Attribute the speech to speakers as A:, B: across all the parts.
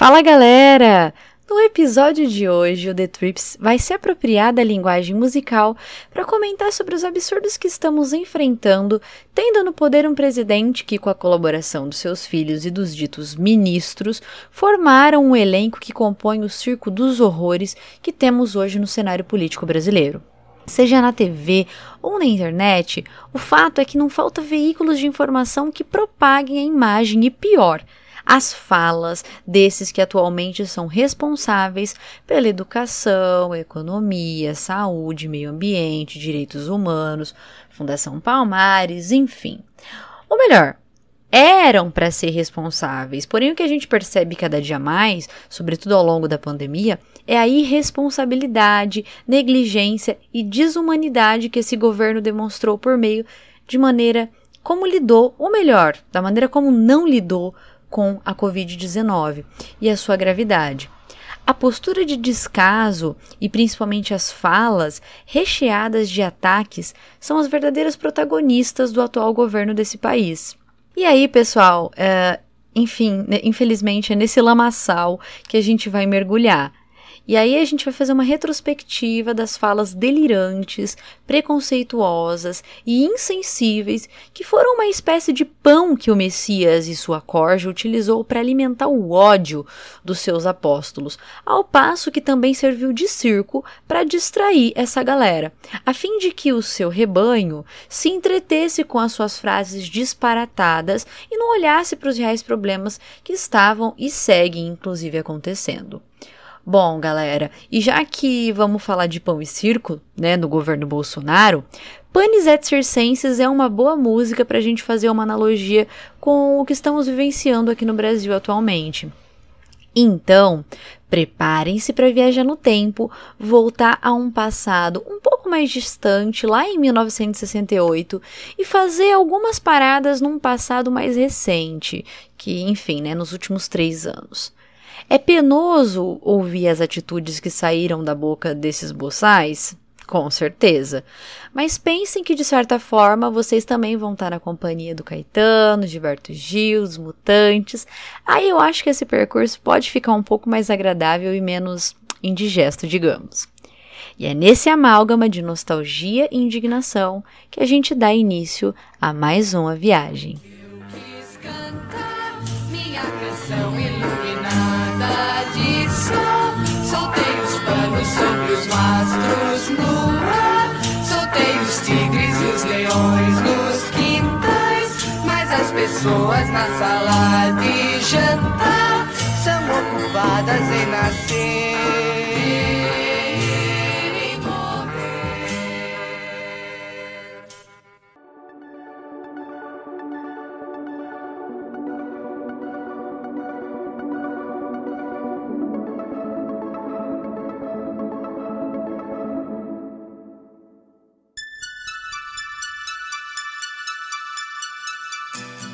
A: Fala galera! No episódio de hoje, o The Trips vai se apropriar da linguagem musical para comentar sobre os absurdos que estamos enfrentando, tendo no poder um presidente que, com a colaboração dos seus filhos e dos ditos ministros, formaram um elenco que compõe o circo dos horrores que temos hoje no cenário político brasileiro. Seja na TV ou na internet, o fato é que não falta veículos de informação que propaguem a imagem e pior, as falas desses que atualmente são responsáveis pela educação, economia, saúde, meio ambiente, direitos humanos, Fundação Palmares, enfim. Ou melhor, eram para ser responsáveis. Porém, o que a gente percebe cada dia mais, sobretudo ao longo da pandemia, é a irresponsabilidade, negligência e desumanidade que esse governo demonstrou por meio de maneira como lidou, ou melhor, da maneira como não lidou com a Covid-19 e a sua gravidade. A postura de descaso e principalmente as falas recheadas de ataques são as verdadeiras protagonistas do atual governo desse país. E aí, pessoal, é, enfim, né, infelizmente é nesse lamaçal que a gente vai mergulhar. E aí a gente vai fazer uma retrospectiva das falas delirantes, preconceituosas e insensíveis que foram uma espécie de pão que o Messias e sua corja utilizou para alimentar o ódio dos seus apóstolos, ao passo que também serviu de circo para distrair essa galera, a fim de que o seu rebanho se entretesse com as suas frases disparatadas e não olhasse para os reais problemas que estavam e seguem inclusive acontecendo. Bom, galera, e já que vamos falar de pão e circo, né, no governo Bolsonaro, Panis et Circenses é uma boa música para a gente fazer uma analogia com o que estamos vivenciando aqui no Brasil atualmente. Então, preparem-se para viajar no tempo, voltar a um passado um pouco mais distante, lá em 1968, e fazer algumas paradas num passado mais recente, que, enfim, né, nos últimos três anos. É penoso ouvir as atitudes que saíram da boca desses boçais? Com certeza. Mas pensem que, de certa forma, vocês também vão estar na companhia do Caetano, Gilberto Gil, dos Mutantes. Aí eu acho que esse percurso pode ficar um pouco mais agradável e menos indigesto, digamos. E é nesse amálgama de nostalgia e indignação que a gente dá início a mais uma viagem. Sobre os mastros no ar. Soltei os tigres e os leões nos quintais. Mas as pessoas na sala de jantar são ocupadas em nascer.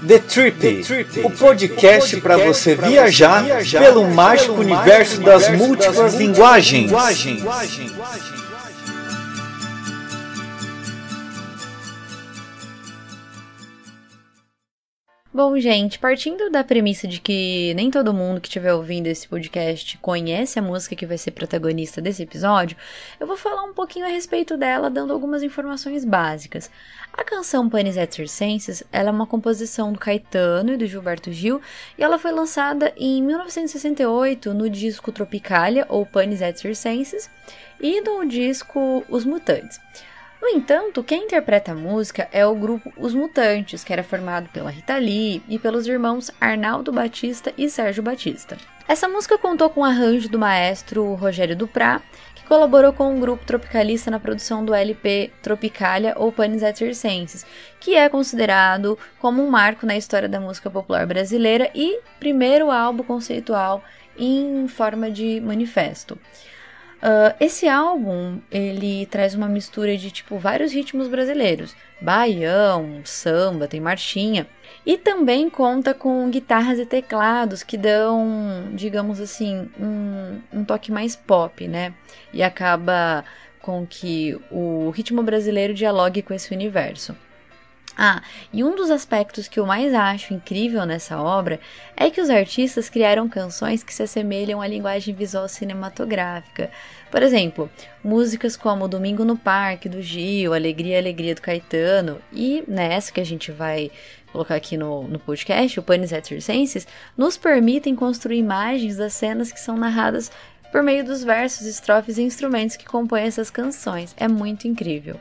B: The Trip, The Trip o podcast para você viajar, viajar pelo mágico universo das múltiplas linguagens. linguagens.
A: Bom, gente, partindo da premissa de que nem todo mundo que estiver ouvindo esse podcast conhece a música que vai ser protagonista desse episódio, eu vou falar um pouquinho a respeito dela, dando algumas informações básicas. A canção Panis et Circenses ela é uma composição do Caetano e do Gilberto Gil e ela foi lançada em 1968 no disco Tropicalia ou Panis et Circenses e no disco Os Mutantes. No entanto, quem interpreta a música é o grupo Os Mutantes, que era formado pela Rita Lee e pelos irmãos Arnaldo Batista e Sérgio Batista. Essa música contou com o arranjo do maestro Rogério Duprá, que colaborou com o grupo tropicalista na produção do LP Tropicalia ou Panis et Circenses, que é considerado como um marco na história da música popular brasileira e primeiro álbum conceitual em forma de manifesto. Uh, esse álbum ele traz uma mistura de tipo vários ritmos brasileiros, baião, samba, tem marchinha e também conta com guitarras e teclados que dão, digamos assim, um, um toque mais pop, né? E acaba com que o ritmo brasileiro dialogue com esse universo. Ah, e um dos aspectos que eu mais acho incrível nessa obra é que os artistas criaram canções que se assemelham à linguagem visual cinematográfica. Por exemplo, músicas como Domingo no Parque, do Gil, Alegria, Alegria do Caetano, e nessa que a gente vai colocar aqui no, no podcast, o Panis et Circenses, nos permitem construir imagens das cenas que são narradas por meio dos versos, estrofes e instrumentos que compõem essas canções. É muito incrível.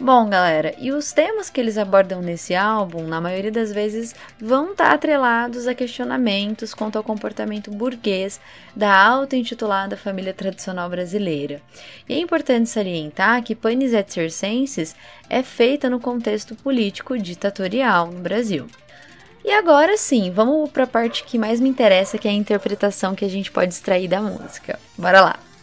A: Bom, galera, e os temas que eles abordam nesse álbum, na maioria das vezes, vão estar tá atrelados a questionamentos quanto ao comportamento burguês da auto-intitulada família tradicional brasileira. E é importante salientar que Panis et Circenses é feita no contexto político ditatorial no Brasil. E agora sim, vamos para a parte que mais me interessa, que é a interpretação que a gente pode extrair da música. Bora lá!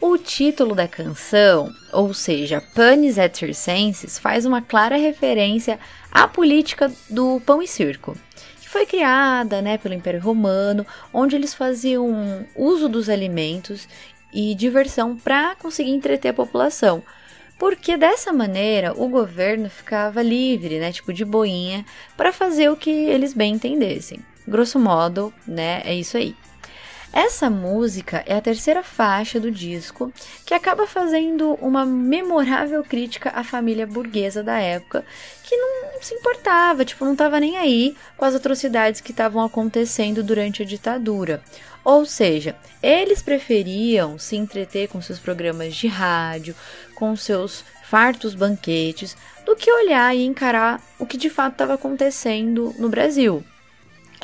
A: O título da canção, ou seja, Panis et Circenses, faz uma clara referência à política do pão e circo, que foi criada né, pelo Império Romano, onde eles faziam uso dos alimentos e diversão para conseguir entreter a população. Porque dessa maneira o governo ficava livre, né, tipo de boinha, para fazer o que eles bem entendessem. Grosso modo, né, é isso aí. Essa música é a terceira faixa do disco, que acaba fazendo uma memorável crítica à família burguesa da época, que não se importava, tipo, não estava nem aí com as atrocidades que estavam acontecendo durante a ditadura. Ou seja, eles preferiam se entreter com seus programas de rádio, com seus fartos banquetes, do que olhar e encarar o que de fato estava acontecendo no Brasil.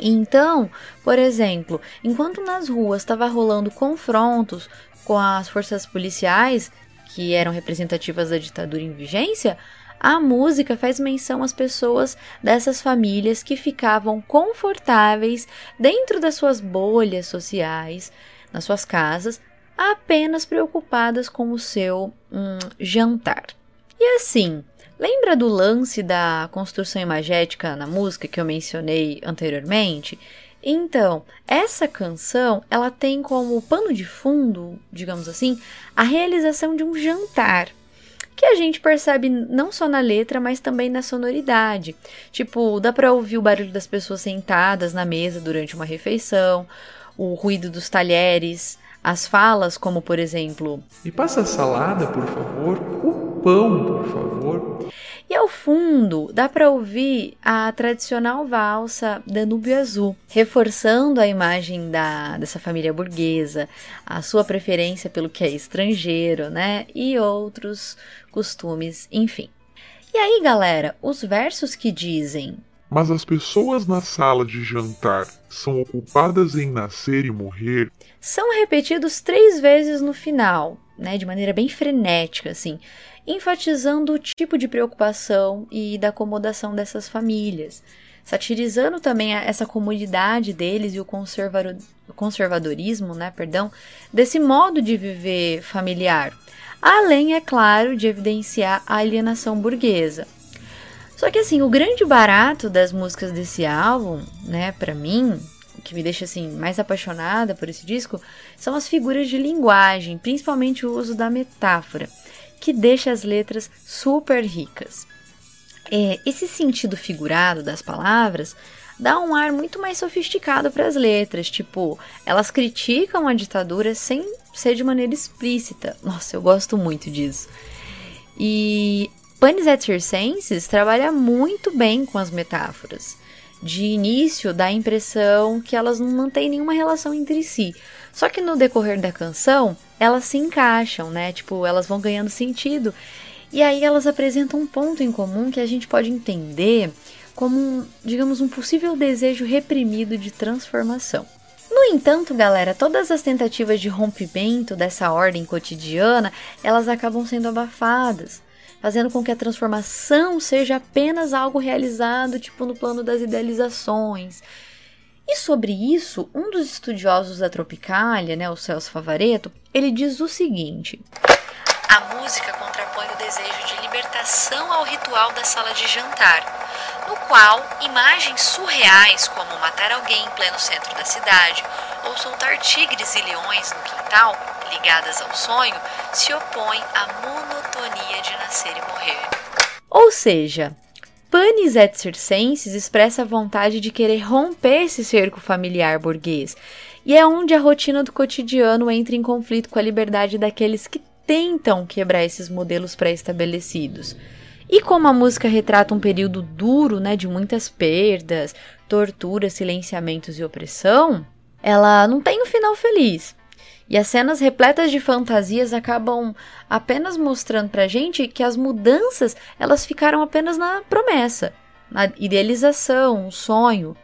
A: Então, por exemplo, enquanto nas ruas estava rolando confrontos com as forças policiais, que eram representativas da ditadura em vigência, a música faz menção às pessoas dessas famílias que ficavam confortáveis dentro das suas bolhas sociais, nas suas casas, apenas preocupadas com o seu hum, jantar. E assim, Lembra do lance da construção imagética na música que eu mencionei anteriormente? Então, essa canção, ela tem como pano de fundo, digamos assim, a realização de um jantar, que a gente percebe não só na letra, mas também na sonoridade. Tipo, dá para ouvir o barulho das pessoas sentadas na mesa durante uma refeição, o ruído dos talheres, as falas como, por exemplo,
C: "Me passa a salada, por favor, o pão, por favor".
A: E ao fundo dá para ouvir a tradicional valsa Danúbio Azul, reforçando a imagem da, dessa família burguesa, a sua preferência pelo que é estrangeiro, né? E outros costumes, enfim. E aí, galera, os versos que dizem
C: mas as pessoas na sala de jantar são ocupadas em nascer e morrer.
A: São repetidos três vezes no final, né, de maneira bem frenética, assim, enfatizando o tipo de preocupação e da acomodação dessas famílias, satirizando também essa comunidade deles e o conservadorismo, né, perdão, desse modo de viver familiar, além, é claro, de evidenciar a alienação burguesa. Só que assim, o grande barato das músicas desse álbum, né, para mim, o que me deixa assim mais apaixonada por esse disco, são as figuras de linguagem, principalmente o uso da metáfora, que deixa as letras super ricas. É, esse sentido figurado das palavras dá um ar muito mais sofisticado para as letras, tipo, elas criticam a ditadura sem ser de maneira explícita. Nossa, eu gosto muito disso. E Panis et Circenses trabalha muito bem com as metáforas. De início, dá a impressão que elas não mantêm nenhuma relação entre si. Só que no decorrer da canção, elas se encaixam, né? Tipo, elas vão ganhando sentido. E aí elas apresentam um ponto em comum que a gente pode entender como, um, digamos, um possível desejo reprimido de transformação. No entanto, galera, todas as tentativas de rompimento dessa ordem cotidiana, elas acabam sendo abafadas fazendo com que a transformação seja apenas algo realizado, tipo no plano das idealizações. E sobre isso, um dos estudiosos da Tropicália, né, o Celso Favareto, ele diz o seguinte:
D: A música contrapõe o desejo de libertação ao ritual da sala de jantar, no qual imagens surreais como matar alguém em pleno centro da cidade ou soltar tigres e leões no quintal ligadas ao sonho, se opõem à monotonia nascer e morrer.
A: Ou seja, Panis et Circenses expressa a vontade de querer romper esse cerco familiar burguês, e é onde a rotina do cotidiano entra em conflito com a liberdade daqueles que tentam quebrar esses modelos pré-estabelecidos. E como a música retrata um período duro, né, de muitas perdas, tortura, silenciamentos e opressão, ela não tem um final feliz. E as cenas repletas de fantasias acabam apenas mostrando pra gente que as mudanças, elas ficaram apenas na promessa, na idealização, um sonho.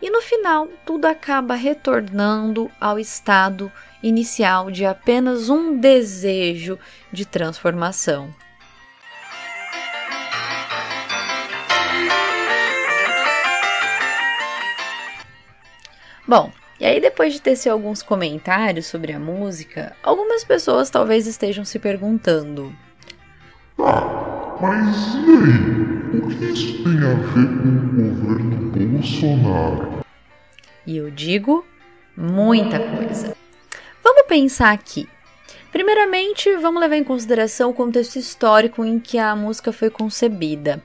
A: E no final, tudo acaba retornando ao estado inicial de apenas um desejo de transformação. Bom, e aí depois de tecer alguns comentários sobre a música, algumas pessoas talvez estejam se perguntando:
C: Ah, mas e aí? O que isso tem a ver com o governo Bolsonaro?
A: E eu digo muita coisa. Vamos pensar aqui. Primeiramente, vamos levar em consideração o contexto histórico em que a música foi concebida.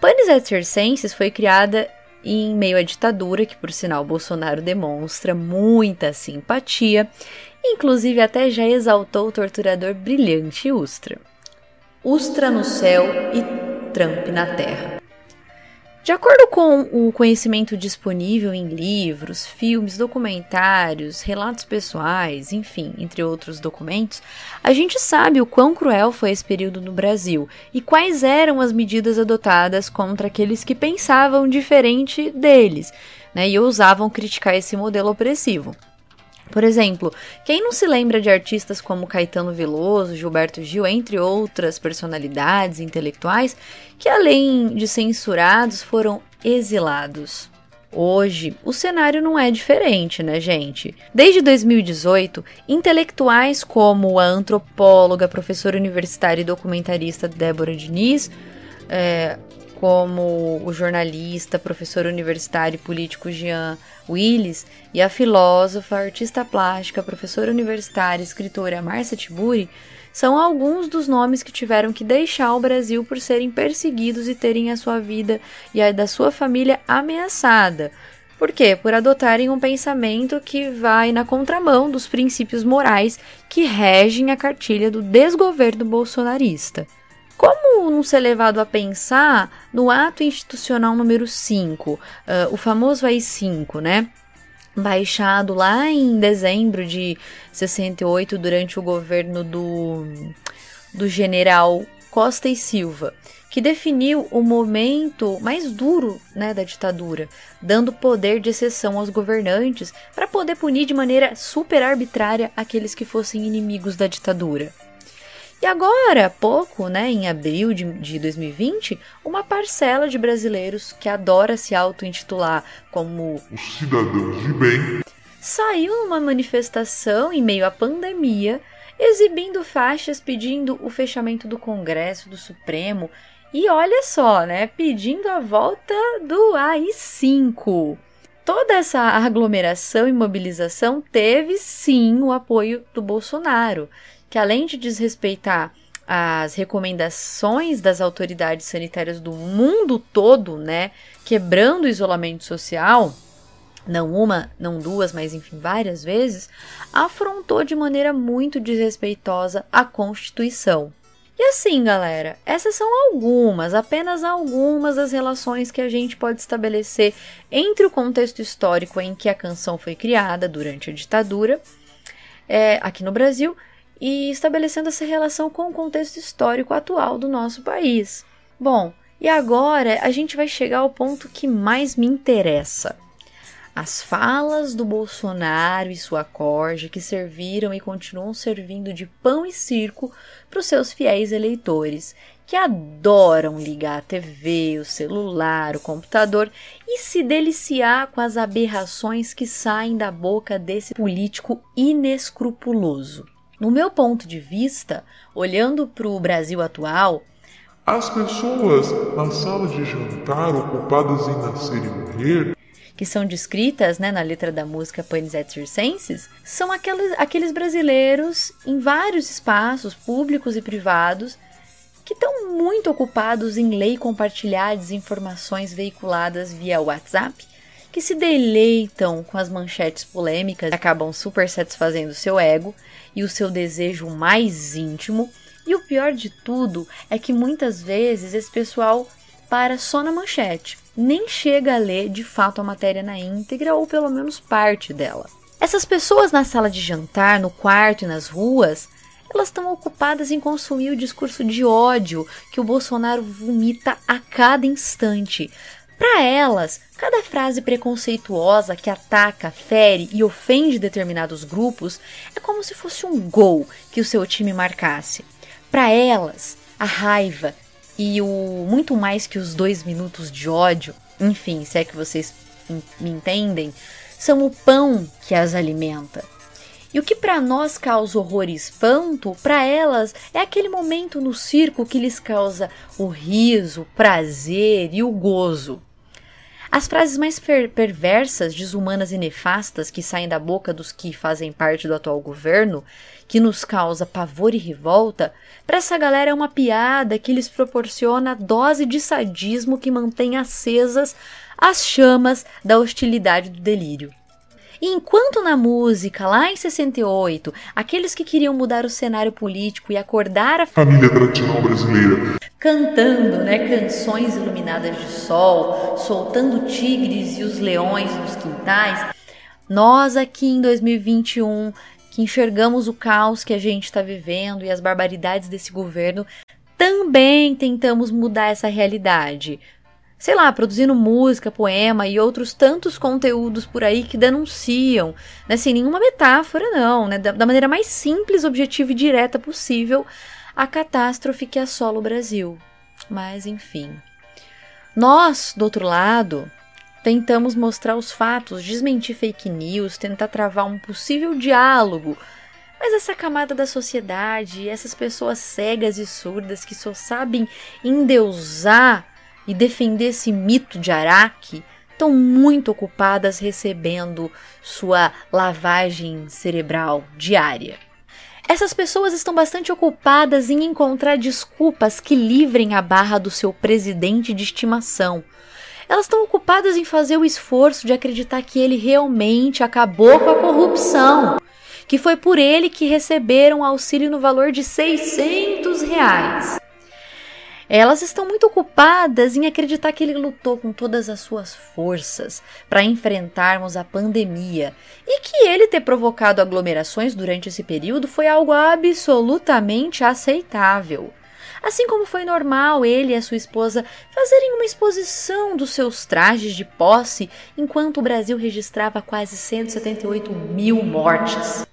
A: Panis et Circenses foi criada em meio à ditadura, que por sinal Bolsonaro demonstra muita simpatia, inclusive até já exaltou o torturador brilhante Ustra. Ustra no céu e Trump na terra. De acordo com o conhecimento disponível em livros, filmes, documentários, relatos pessoais, enfim, entre outros documentos, a gente sabe o quão cruel foi esse período no Brasil e quais eram as medidas adotadas contra aqueles que pensavam diferente deles né, e ousavam criticar esse modelo opressivo. Por exemplo, quem não se lembra de artistas como Caetano Veloso, Gilberto Gil, entre outras personalidades intelectuais, que além de censurados foram exilados? Hoje, o cenário não é diferente, né, gente? Desde 2018, intelectuais como a antropóloga, professora universitária e documentarista Débora Diniz, é, como o jornalista, professor universitário e político Jean Willis e a filósofa, artista plástica, professora universitária e escritora Marcia Tiburi são alguns dos nomes que tiveram que deixar o Brasil por serem perseguidos e terem a sua vida e a da sua família ameaçada. Por quê? Por adotarem um pensamento que vai na contramão dos princípios morais que regem a cartilha do desgoverno bolsonarista. Como não ser levado a pensar no ato institucional número 5, uh, o famoso AI-5, né? Baixado lá em dezembro de 68, durante o governo do, do general Costa e Silva, que definiu o momento mais duro né, da ditadura, dando poder de exceção aos governantes para poder punir de maneira super arbitrária aqueles que fossem inimigos da ditadura. E agora, há pouco, né, em abril de, de 2020, uma parcela de brasileiros que adora se auto-intitular como
C: os cidadãos de bem
A: saiu numa manifestação em meio à pandemia, exibindo faixas pedindo o fechamento do Congresso, do Supremo e olha só, né, pedindo a volta do AI-5. Toda essa aglomeração e mobilização teve sim o apoio do Bolsonaro, que além de desrespeitar as recomendações das autoridades sanitárias do mundo todo, né, quebrando o isolamento social, não uma, não duas, mas enfim, várias vezes, afrontou de maneira muito desrespeitosa a Constituição. E assim, galera, essas são algumas, apenas algumas das relações que a gente pode estabelecer entre o contexto histórico em que a canção foi criada durante a ditadura, é, aqui no Brasil, e estabelecendo essa relação com o contexto histórico atual do nosso país. Bom, e agora a gente vai chegar ao ponto que mais me interessa. As falas do Bolsonaro e sua corja que serviram e continuam servindo de pão e circo para os seus fiéis eleitores, que adoram ligar a TV, o celular, o computador e se deliciar com as aberrações que saem da boca desse político inescrupuloso. No meu ponto de vista, olhando para o Brasil atual,
C: as pessoas na sala de jantar ocupadas em nascer e morrer,
A: que são descritas né, na letra da música Panis et Circenses, são aqueles, aqueles brasileiros em vários espaços públicos e privados que estão muito ocupados em ler e compartilhar desinformações veiculadas via WhatsApp, que se deleitam com as manchetes polêmicas, acabam super satisfazendo seu ego e o seu desejo mais íntimo. E o pior de tudo é que muitas vezes esse pessoal para só na manchete, nem chega a ler de fato a matéria na íntegra ou pelo menos parte dela. Essas pessoas na sala de jantar, no quarto e nas ruas, elas estão ocupadas em consumir o discurso de ódio que o Bolsonaro vomita a cada instante. Para elas, cada frase preconceituosa que ataca, fere e ofende determinados grupos é como se fosse um gol que o seu time marcasse. Para elas, a raiva e o muito mais que os dois minutos de ódio, enfim, se é que vocês me entendem, são o pão que as alimenta. E o que para nós causa horror e espanto, para elas é aquele momento no circo que lhes causa o riso, o prazer e o gozo. As frases mais per perversas, desumanas e nefastas que saem da boca dos que fazem parte do atual governo, que nos causa pavor e revolta, para essa galera é uma piada que lhes proporciona a dose de sadismo que mantém acesas as chamas da hostilidade do delírio. E enquanto na música, lá em 68, aqueles que queriam mudar o cenário político e acordar a
C: família tradicional brasileira,
A: cantando né, canções iluminadas de sol, soltando tigres e os leões nos quintais, nós aqui em 2021, que enxergamos o caos que a gente está vivendo e as barbaridades desse governo, também tentamos mudar essa realidade sei lá, produzindo música, poema e outros tantos conteúdos por aí que denunciam, né, sem nenhuma metáfora, não, né, da, da maneira mais simples, objetiva e direta possível, a catástrofe que assola o Brasil. Mas, enfim. Nós, do outro lado, tentamos mostrar os fatos, desmentir fake news, tentar travar um possível diálogo. Mas essa camada da sociedade, essas pessoas cegas e surdas que só sabem endeusar e defender esse mito de Araque estão muito ocupadas recebendo sua lavagem cerebral diária. Essas pessoas estão bastante ocupadas em encontrar desculpas que livrem a barra do seu presidente de estimação. Elas estão ocupadas em fazer o esforço de acreditar que ele realmente acabou com a corrupção, que foi por ele que receberam auxílio no valor de 600 reais. Elas estão muito ocupadas em acreditar que ele lutou com todas as suas forças para enfrentarmos a pandemia e que ele ter provocado aglomerações durante esse período foi algo absolutamente aceitável. Assim como foi normal ele e a sua esposa fazerem uma exposição dos seus trajes de posse enquanto o Brasil registrava quase 178 mil mortes.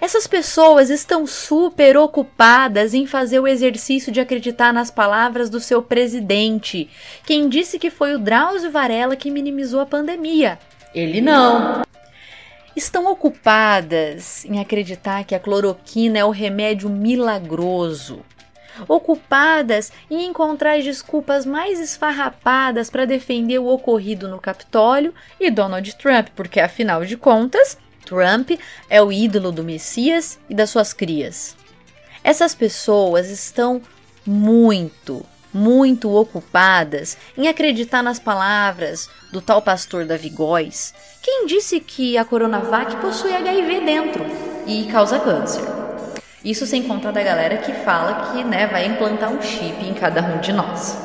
A: Essas pessoas estão super ocupadas em fazer o exercício de acreditar nas palavras do seu presidente, quem disse que foi o Drauzio Varela que minimizou a pandemia. Ele não. Estão ocupadas em acreditar que a cloroquina é o remédio milagroso. Ocupadas em encontrar as desculpas mais esfarrapadas para defender o ocorrido no Capitólio e Donald Trump, porque afinal de contas, Trump é o ídolo do Messias e das suas crias. Essas pessoas estão muito, muito ocupadas em acreditar nas palavras do tal pastor Davi Góes, quem disse que a Coronavac possui HIV dentro e causa câncer. Isso sem contar da galera que fala que né, vai implantar um chip em cada um de nós.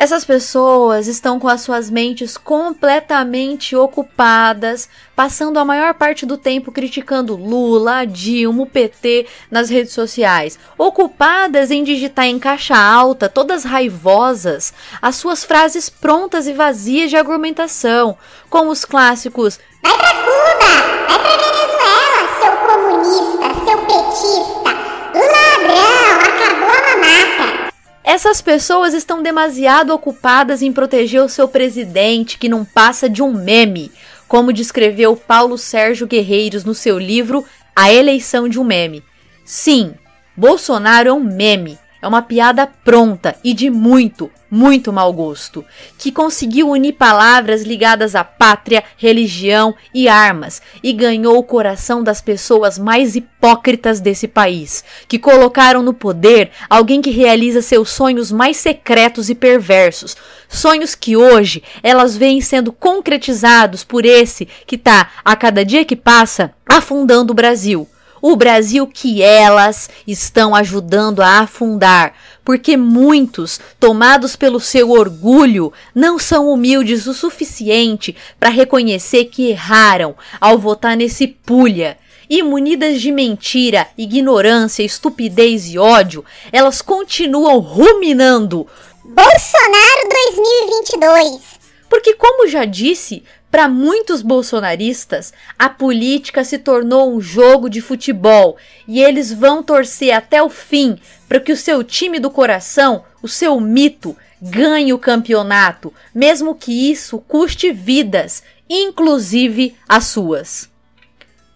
A: Essas pessoas estão com as suas mentes completamente ocupadas, passando a maior parte do tempo criticando Lula, Dilma, o PT nas redes sociais, ocupadas em digitar em caixa alta, todas raivosas, as suas frases prontas e vazias de argumentação, com os clássicos
E: Vai pra Cuba! Vai pra Venezuela, seu comunista, seu petista! Ladrão, acabou a mamata!
A: Essas pessoas estão demasiado ocupadas em proteger o seu presidente, que não passa de um meme, como descreveu Paulo Sérgio Guerreiros no seu livro A Eleição de um Meme. Sim, Bolsonaro é um meme. É uma piada pronta e de muito, muito mau gosto, que conseguiu unir palavras ligadas à pátria, religião e armas e ganhou o coração das pessoas mais hipócritas desse país, que colocaram no poder alguém que realiza seus sonhos mais secretos e perversos, sonhos que hoje elas veem sendo concretizados por esse que tá, a cada dia que passa, afundando o Brasil o Brasil que elas estão ajudando a afundar, porque muitos, tomados pelo seu orgulho, não são humildes o suficiente para reconhecer que erraram ao votar nesse pulha. E munidas de mentira, ignorância, estupidez e ódio, elas continuam ruminando
E: Bolsonaro 2022.
A: Porque, como já disse, para muitos bolsonaristas, a política se tornou um jogo de futebol e eles vão torcer até o fim para que o seu time do coração, o seu mito, ganhe o campeonato, mesmo que isso custe vidas, inclusive as suas.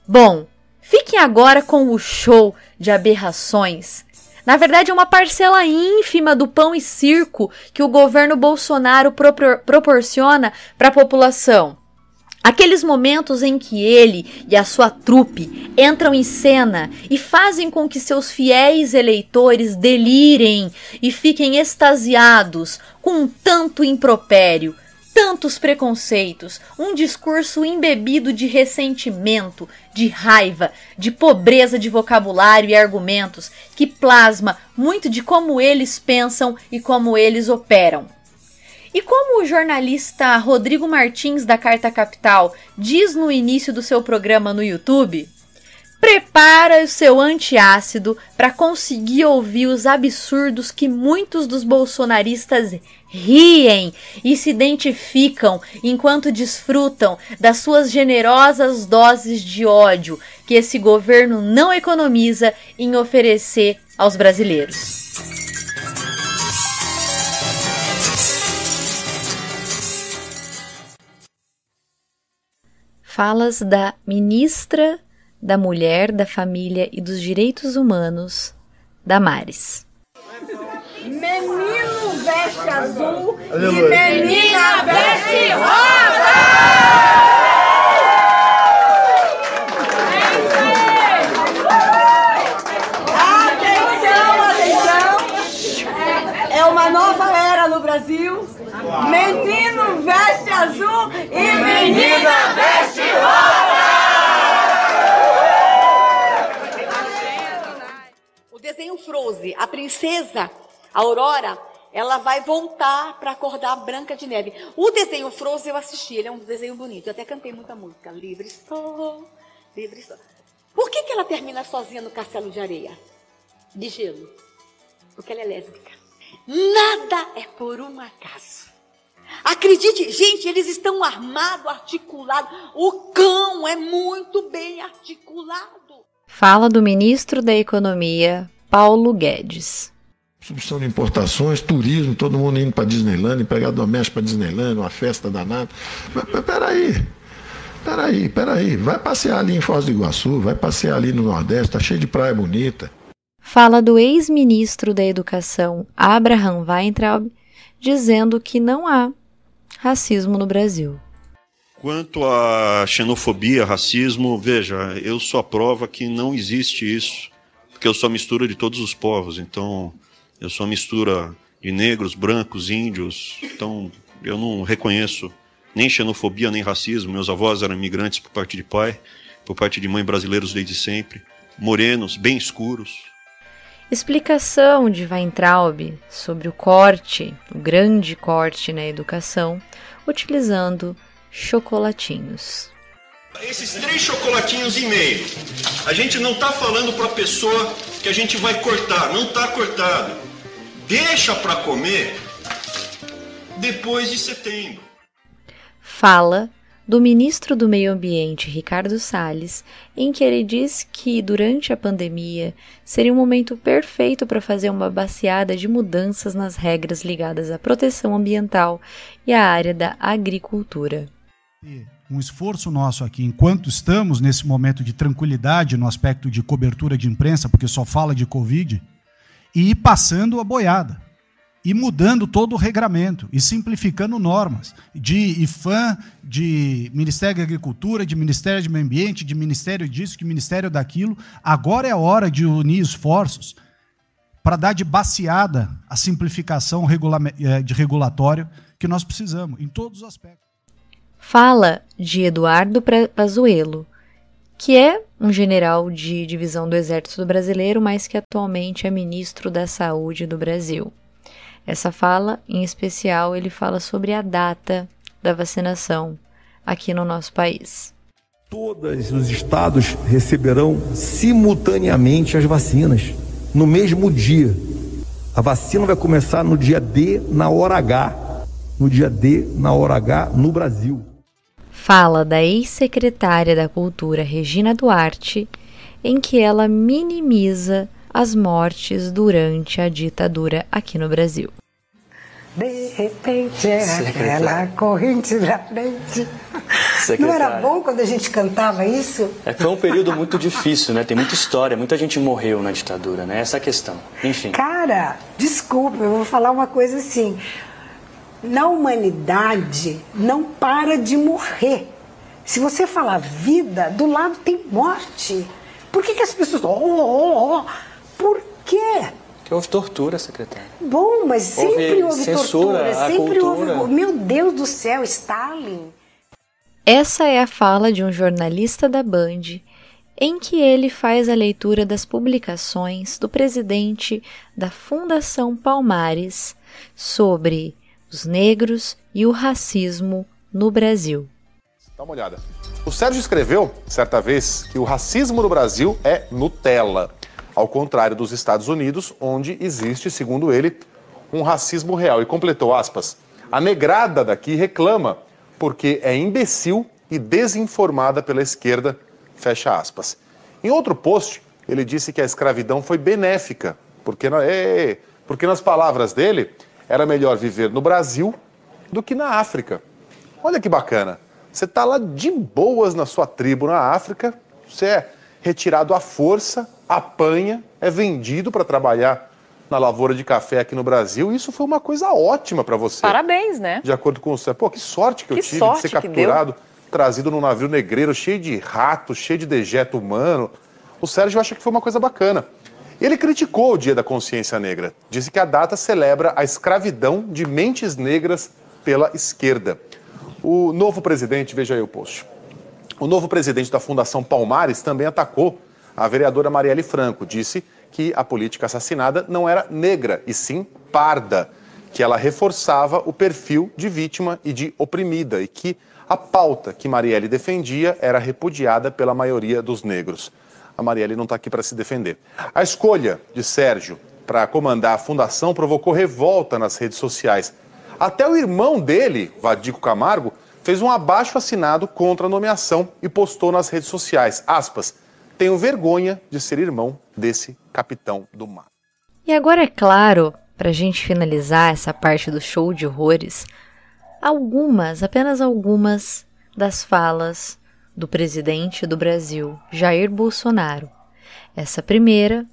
A: Bom, fiquem agora com o show de aberrações. Na verdade, é uma parcela ínfima do pão e circo que o governo Bolsonaro propor proporciona para a população. Aqueles momentos em que ele e a sua trupe entram em cena e fazem com que seus fiéis eleitores delirem e fiquem extasiados com tanto impropério, tantos preconceitos, um discurso embebido de ressentimento, de raiva, de pobreza de vocabulário e argumentos, que plasma muito de como eles pensam e como eles operam. E como o jornalista Rodrigo Martins da Carta Capital diz no início do seu programa no YouTube, prepara o seu antiácido para conseguir ouvir os absurdos que muitos dos bolsonaristas riem e se identificam enquanto desfrutam das suas generosas doses de ódio que esse governo não economiza em oferecer aos brasileiros. Falas da ministra da Mulher, da Família e dos Direitos Humanos, Damares.
F: Menino veste azul e menina veste rosa! É uma nova era no Brasil. Menino veste azul e menina veste
G: O Frozen, a princesa Aurora, ela vai voltar para acordar a Branca de Neve. O desenho Frozen eu assisti, ele é um desenho bonito. Eu até cantei muita música. Livre estou, livre estou. Por que, que ela termina sozinha no castelo de areia? De gelo. Porque ela é lésbica. Nada é por um acaso. Acredite, gente, eles estão armados, articulados. O cão é muito bem articulado.
A: Fala do ministro da Economia, Paulo Guedes.
H: Substituição de importações, turismo, todo mundo indo para Disneyland, empregado doméstico para Disneyland, uma festa danada. Mas, peraí, peraí, peraí. Vai passear ali em Foz do Iguaçu, vai passear ali no Nordeste, tá cheio de praia bonita.
A: Fala do ex-ministro da Educação, Abraham Weintraub, dizendo que não há racismo no Brasil.
I: Quanto à xenofobia, racismo, veja, eu sou a prova que não existe isso, porque eu sou mistura de todos os povos, então eu sou mistura de negros, brancos, índios, então eu não reconheço nem xenofobia nem racismo. Meus avós eram imigrantes por parte de pai, por parte de mãe brasileiros desde sempre, morenos, bem escuros.
A: Explicação de Weintraub sobre o corte, o grande corte na educação, utilizando chocolatinhos.
I: Esses três chocolatinhos e meio, a gente não está falando para a pessoa que a gente vai cortar, não está cortado. Deixa para comer depois de setembro.
A: Fala do ministro do Meio Ambiente, Ricardo Salles, em que ele diz que durante a pandemia seria um momento perfeito para fazer uma baseada de mudanças nas regras ligadas à proteção ambiental e à área da agricultura.
J: Um esforço nosso aqui, enquanto estamos nesse momento de tranquilidade no aspecto de cobertura de imprensa, porque só fala de Covid, e ir passando a boiada e mudando todo o regramento e simplificando normas de IFAM, de Ministério da Agricultura, de Ministério do Meio Ambiente, de Ministério disso, de Ministério daquilo. Agora é a hora de unir esforços para dar de baseada a simplificação eh, de regulatório que nós precisamos, em todos os aspectos.
A: Fala de Eduardo Pazuello, que é um general de divisão do Exército Brasileiro, mas que atualmente é ministro da Saúde do Brasil. Essa fala, em especial, ele fala sobre a data da vacinação aqui no nosso país.
K: Todos os estados receberão simultaneamente as vacinas, no mesmo dia. A vacina vai começar no dia D, na hora H. No dia D, na hora H, no Brasil.
A: Fala da ex-secretária da Cultura Regina Duarte, em que ela minimiza as mortes durante a ditadura aqui no Brasil.
L: De repente é aquela corrente da frente. Não era bom quando a gente cantava isso?
M: É, foi um período muito difícil, né? Tem muita história, muita gente morreu na ditadura, né? Essa é a questão. Enfim.
L: Cara, desculpa, eu vou falar uma coisa assim. Na humanidade não para de morrer. Se você falar vida, do lado tem morte. Por que, que as pessoas. Oh, oh, oh. Por quê?
M: Que houve tortura, secretária.
L: Bom, mas sempre houve, houve censura, tortura, sempre cultura. houve. Meu Deus do céu, Stalin.
A: Essa é a fala de um jornalista da Band em que ele faz a leitura das publicações do presidente da Fundação Palmares sobre os negros e o racismo no Brasil.
N: Dá uma olhada. O Sérgio escreveu, certa vez, que o racismo no Brasil é Nutella ao contrário dos Estados Unidos, onde existe, segundo ele, um racismo real. E completou aspas. A negrada daqui reclama porque é imbecil e desinformada pela esquerda, fecha aspas. Em outro post, ele disse que a escravidão foi benéfica, porque, é, porque nas palavras dele, era melhor viver no Brasil do que na África. Olha que bacana. Você está lá de boas na sua tribo na África, você é retirado à força apanha, é vendido para trabalhar na lavoura de café aqui no Brasil. Isso foi uma coisa ótima para você.
O: Parabéns, né?
N: De acordo com o Pô, que sorte que, que eu tive de ser capturado, trazido num navio negreiro cheio de ratos, cheio de dejeto humano. O Sérgio acha que foi uma coisa bacana. Ele criticou o Dia da Consciência Negra. Disse que a data celebra a escravidão de mentes negras pela esquerda. O novo presidente, veja aí o post. O novo presidente da Fundação Palmares também atacou a vereadora Marielle Franco disse que a política assassinada não era negra, e sim parda, que ela reforçava o perfil de vítima e de oprimida e que a pauta que Marielle defendia era repudiada pela maioria dos negros. A Marielle não está aqui para se defender. A escolha de Sérgio para comandar a fundação provocou revolta nas redes sociais. Até o irmão dele, Vadico Camargo, fez um abaixo assinado contra a nomeação e postou nas redes sociais, aspas, tenho vergonha de ser irmão desse capitão do mar.
A: E agora, é claro, para a gente finalizar essa parte do show de horrores, algumas, apenas algumas das falas do presidente do Brasil, Jair Bolsonaro. Essa primeira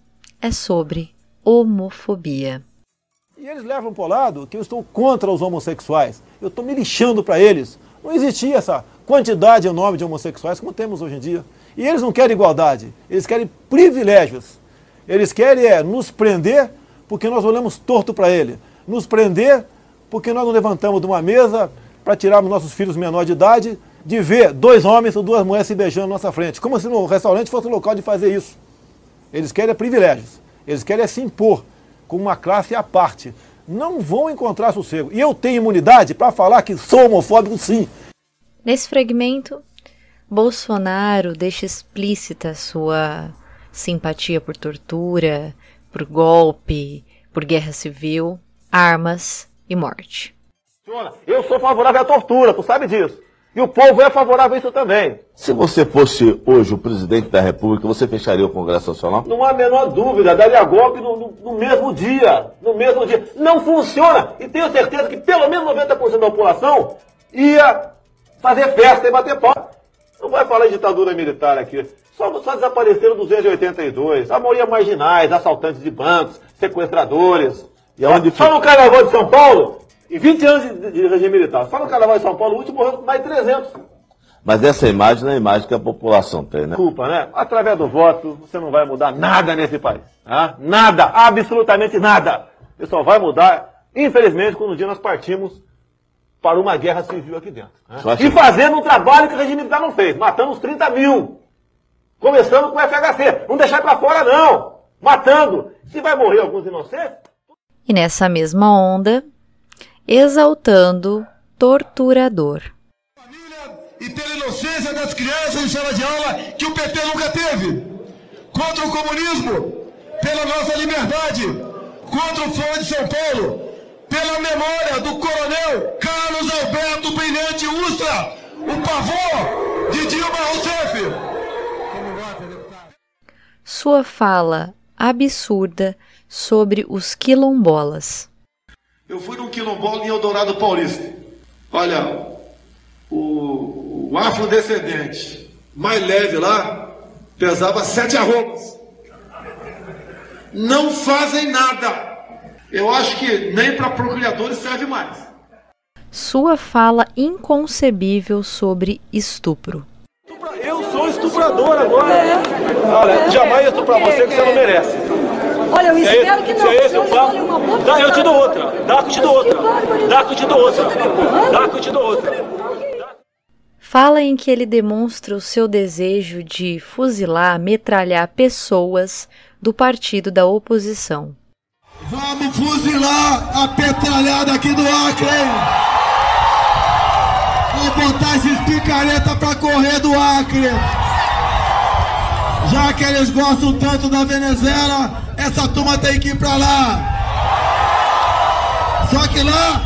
A: é sobre homofobia.
P: E eles levam para o lado que eu estou contra os homossexuais. Eu estou me lixando para eles. Não existia essa quantidade enorme de homossexuais como temos hoje em dia. E eles não querem igualdade, eles querem privilégios. Eles querem é, nos prender porque nós olhamos torto para ele. Nos prender porque nós não levantamos de uma mesa para tirarmos nossos filhos menores de idade de ver dois homens ou duas mulheres se beijando na nossa frente. Como se no restaurante fosse o local de fazer isso. Eles querem privilégios. Eles querem se impor com uma classe à parte. Não vão encontrar sossego. E eu tenho imunidade para falar que sou homofóbico sim.
A: Nesse fragmento, Bolsonaro deixa explícita sua simpatia por tortura, por golpe, por guerra civil, armas e morte.
Q: Eu sou favorável à tortura, tu sabe disso. E o povo é favorável a isso também.
R: Se você fosse hoje o presidente da República, você fecharia o Congresso Nacional?
Q: Não há a menor dúvida, daria golpe no, no, no mesmo dia. No mesmo dia. Não funciona. E tenho certeza que pelo menos 90% da população ia fazer festa e bater pau. Não vai falar em ditadura militar aqui. Só, só desapareceram 282. A maioria marginais, assaltantes de bancos, sequestradores. E onde Só no Carnaval de São Paulo, em 20 anos de, de regime militar, só no Carnaval de São Paulo, o último morreu mais de 300.
R: Mas essa imagem não é a imagem que a população tem, né?
Q: Desculpa, né? Através do voto, você não vai mudar nada nesse país. Tá? Nada, absolutamente nada. Você só vai mudar, infelizmente, quando um dia nós partimos para uma guerra civil aqui dentro. Né? E fazendo um trabalho que o regime militar não fez, matando os 30 mil. Começando com o FHC. Não deixar para fora, não. Matando. Se vai morrer alguns inocentes.
A: E nessa mesma onda, exaltando torturador.
O: E pela inocência das crianças em sala de aula que o PT nunca teve. Contra o comunismo, pela nossa liberdade. Contra o Fórum de São Paulo, pela memória do coronel Carlos Alberto Brilhante Ustra, o pavor de Dilma Rousseff.
A: Sua fala absurda sobre os quilombolas.
O: Eu fui num quilombola em Eldorado Paulista. Olha, o, o afrodescendente mais leve lá pesava sete arrobas. Não fazem nada. Eu acho que nem para procriadores serve mais.
A: Sua fala inconcebível sobre estupro.
Q: Eu sou estuprador agora. Olha, jamais estuprar você que você não merece.
F: Olha, eu espero que não. Se é esse
Q: o papo, dá, eu te dou outra. Dá que eu te dou outra. Dá que eu te dou outra. Dá que eu te dou outra.
A: Fala em que ele demonstra o seu desejo de fuzilar, metralhar pessoas do partido da oposição.
O: Vamos fuzilar a petralhada aqui do Acre, hein? Vamos botar esses picareta pra correr do Acre. Já que eles gostam tanto da Venezuela, essa turma tem que ir pra lá. Só que lá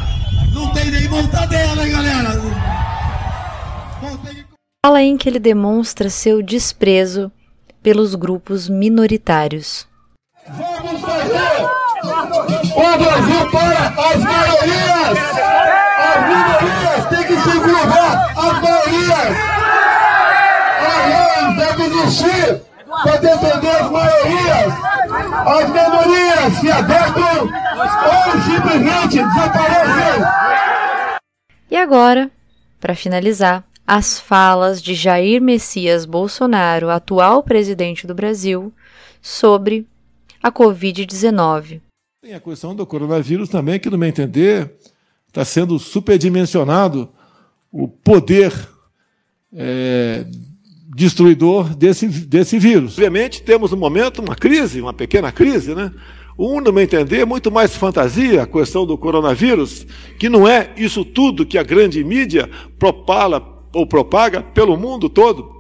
O: não tem nem mortadela, hein, galera?
A: Fala em que ele demonstra seu desprezo pelos grupos minoritários.
O: Vamos fazer o Brasil para as maiorias! As minorias têm que se curvar as maiorias! A lei deve existir para defender as maiorias! As minorias se adequam ou simplesmente desaparecem!
A: E agora, para finalizar, as falas de Jair Messias Bolsonaro, atual presidente do Brasil, sobre a Covid-19.
P: Tem a questão do coronavírus também, que, no meu entender, está sendo superdimensionado o poder é, destruidor desse, desse vírus. Obviamente, temos no momento uma crise, uma pequena crise, né? Um, no meu entender, é muito mais fantasia a questão do coronavírus, que não é isso tudo que a grande mídia propala ou propaga pelo mundo todo.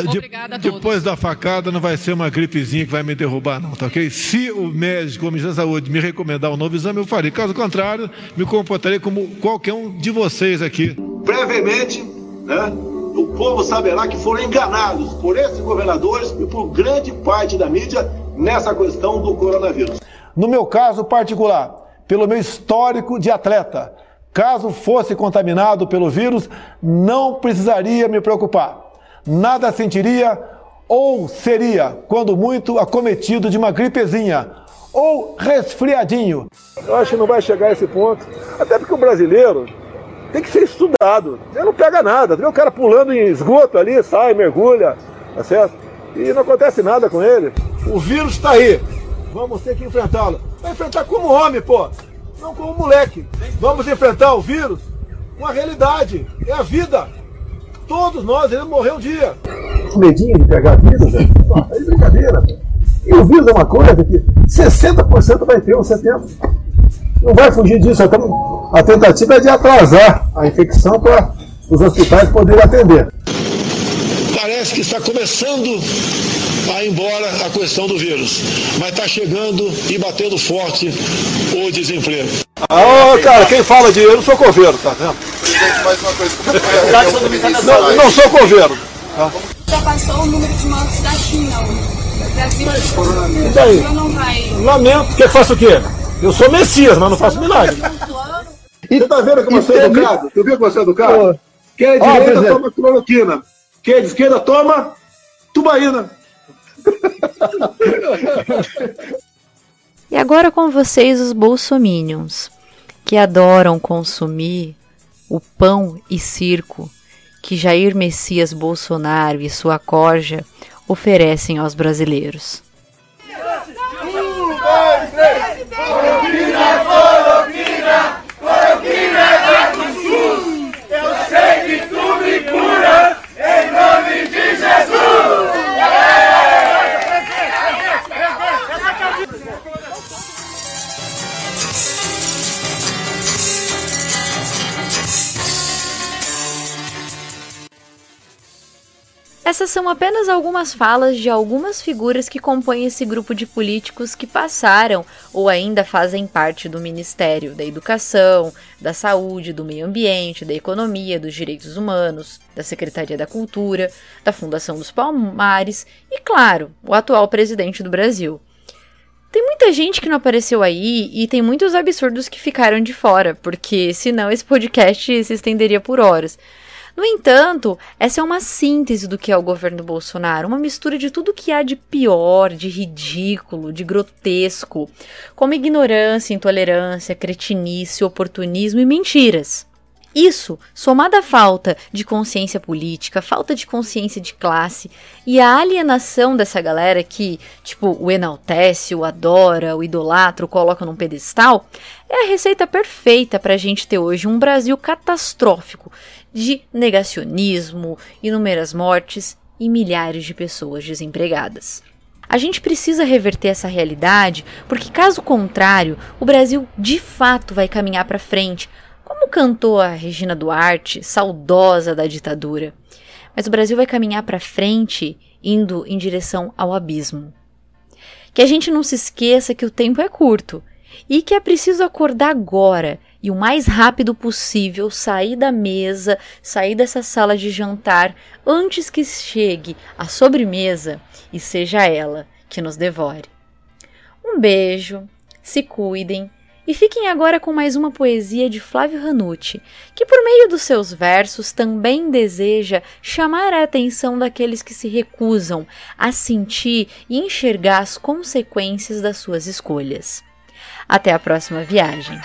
P: Obrigada de, depois da facada não vai ser uma gripezinha que vai me derrubar, não, tá ok? Se o médico, o Ministério da Saúde, me recomendar um novo exame, eu farei. Caso contrário, me comportarei como qualquer um de vocês aqui.
O: Brevemente, né, o povo saberá que foram enganados por esses governadores e por grande parte da mídia nessa questão do coronavírus.
P: No meu caso particular, pelo meu histórico de atleta, caso fosse contaminado pelo vírus, não precisaria me preocupar nada sentiria ou seria, quando muito, acometido de uma gripezinha ou resfriadinho. Eu acho que não vai chegar a esse ponto, até porque o brasileiro tem que ser estudado. Ele não pega nada, vê o cara pulando em esgoto ali, sai, mergulha, tá certo? E não acontece nada com ele. O vírus está aí, vamos ter que enfrentá-lo. Vai enfrentar como homem, pô, não como moleque. Vamos enfrentar o vírus com a realidade, é a vida. Todos nós iremos morrer um dia. Medinho de pegar vírus, velho. É brincadeira. E o vírus é uma coisa que 60% vai ter, ou 70%. Não vai fugir disso. Então, a tentativa é de atrasar a infecção para os hospitais poderem atender.
O: Parece que está começando a ir embora a questão do vírus, mas está chegando e batendo forte o desemprego.
P: Ah, cara, quem fala de eu não sou coveiro, tá vendo? Presidente, mais uma coisa. Não, não sou coveiro.
S: Tá? Já passou o número de mortes da China hoje. Brasil,
P: e daí? Lamento. Quer que faça o quê? Eu sou Messias, mas não faço milagre.
O: E você tá vendo como você é educado? Tu viu como você é educado? Quem é direita toma cloroquina.
Q: Quem é de esquerda toma tubaína.
A: E agora com vocês os bolsominions, que adoram consumir o pão e circo que Jair Messias Bolsonaro e sua corja oferecem aos brasileiros. Um, dois, três. Essas são apenas algumas falas de algumas figuras que compõem esse grupo de políticos que passaram ou ainda fazem parte do Ministério da Educação, da Saúde, do Meio Ambiente, da Economia, dos Direitos Humanos, da Secretaria da Cultura, da Fundação dos Palmares e, claro, o atual presidente do Brasil. Tem muita gente que não apareceu aí e tem muitos absurdos que ficaram de fora, porque senão esse podcast se estenderia por horas. No entanto, essa é uma síntese do que é o governo Bolsonaro, uma mistura de tudo que há de pior, de ridículo, de grotesco, como ignorância, intolerância, cretinice, oportunismo e mentiras. Isso, somado à falta de consciência política, falta de consciência de classe e a alienação dessa galera que, tipo, o enaltece, o adora, o idolatra, o coloca num pedestal, é a receita perfeita para a gente ter hoje um Brasil catastrófico de negacionismo, inúmeras mortes e milhares de pessoas desempregadas. A gente precisa reverter essa realidade, porque caso contrário, o Brasil de fato vai caminhar para frente, como cantou a Regina Duarte, saudosa da ditadura. Mas o Brasil vai caminhar para frente indo em direção ao abismo. Que a gente não se esqueça que o tempo é curto e que é preciso acordar agora e o mais rápido possível sair da mesa, sair dessa sala de jantar antes que chegue a sobremesa e seja ela que nos devore. Um beijo, se cuidem e fiquem agora com mais uma poesia de Flávio Ranucci, que por meio dos seus versos também deseja chamar a atenção daqueles que se recusam a sentir e enxergar as consequências das suas escolhas. Até a próxima viagem!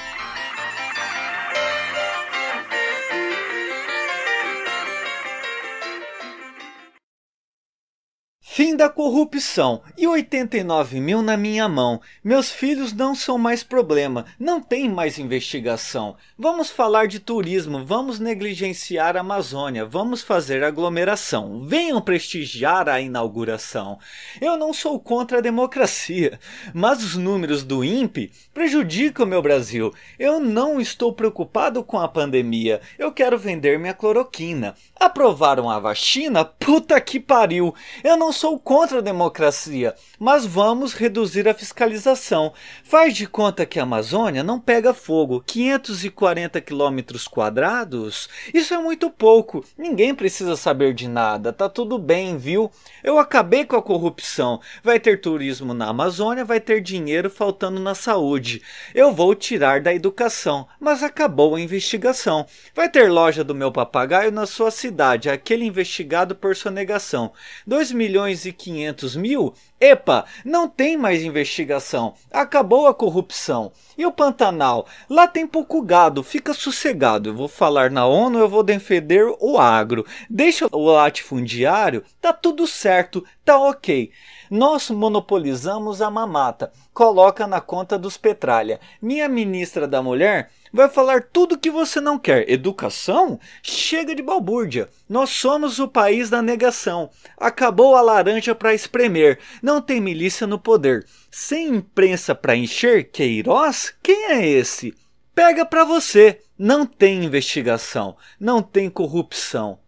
B: Fim da corrupção e 89 mil na minha mão. Meus filhos não são mais problema, não tem mais investigação. Vamos falar de turismo, vamos negligenciar a Amazônia, vamos fazer aglomeração. Venham prestigiar a inauguração. Eu não sou contra a democracia, mas os números do INPE prejudicam meu Brasil. Eu não estou preocupado com a pandemia, eu quero vender minha cloroquina. Aprovaram a vacina? Puta que pariu! Eu não sou contra a democracia, mas vamos reduzir a fiscalização. Faz de conta que a Amazônia não pega fogo. 540 quilômetros quadrados? Isso é muito pouco. Ninguém precisa saber de nada. Tá tudo bem, viu? Eu acabei com a corrupção. Vai ter turismo na Amazônia, vai ter dinheiro faltando na saúde. Eu vou tirar da educação, mas acabou a investigação. Vai ter loja do meu papagaio na sua cidade, aquele investigado por sonegação. 2 milhões e 500 mil? Epa, não tem mais investigação. Acabou a corrupção. E o Pantanal? Lá tem pouco gado, fica sossegado. Eu vou falar na ONU, eu vou defender o agro. Deixa o latifundiário, tá tudo certo, tá ok. Nós monopolizamos a mamata. Coloca na conta dos Petralha. Minha ministra da Mulher vai falar tudo que você não quer. Educação? Chega de balbúrdia. Nós somos o país da negação. Acabou a laranja para espremer. Não tem milícia no poder. Sem imprensa para encher, Queiroz? Quem é esse? Pega para você. Não tem investigação. Não tem corrupção.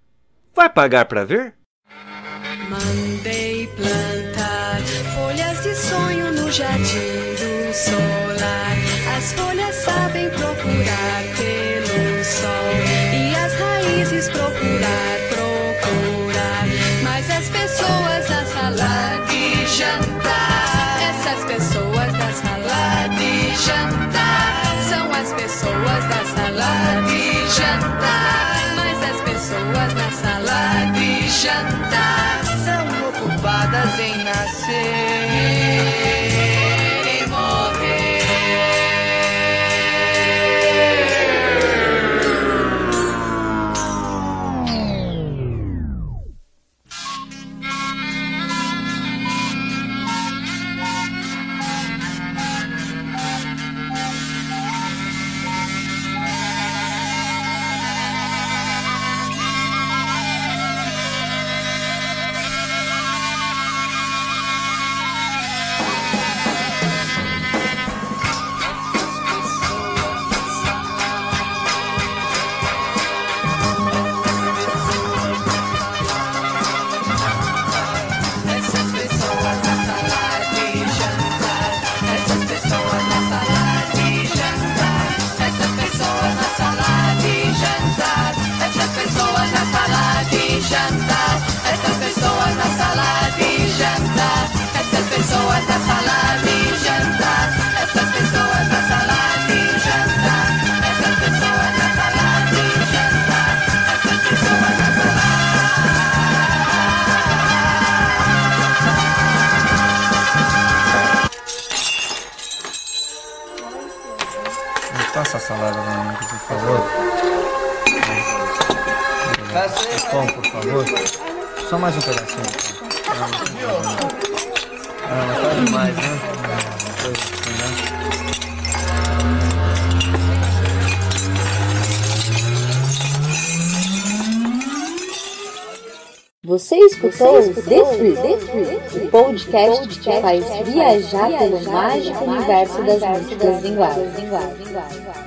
B: Vai pagar para ver? Mandei jardim do solar. As folhas sabem procurar pelo sol e as raízes procurar, procurar. Mas as pessoas na sala de jantar, essas pessoas da sala de jantar, são as pessoas da sala de jantar. Mas as pessoas na sala de
T: jantar. São ocupadas em nascer.
A: Você escutou, Você escutou o podcast que te faz viajar pelo mágico universo das músicas linguagens.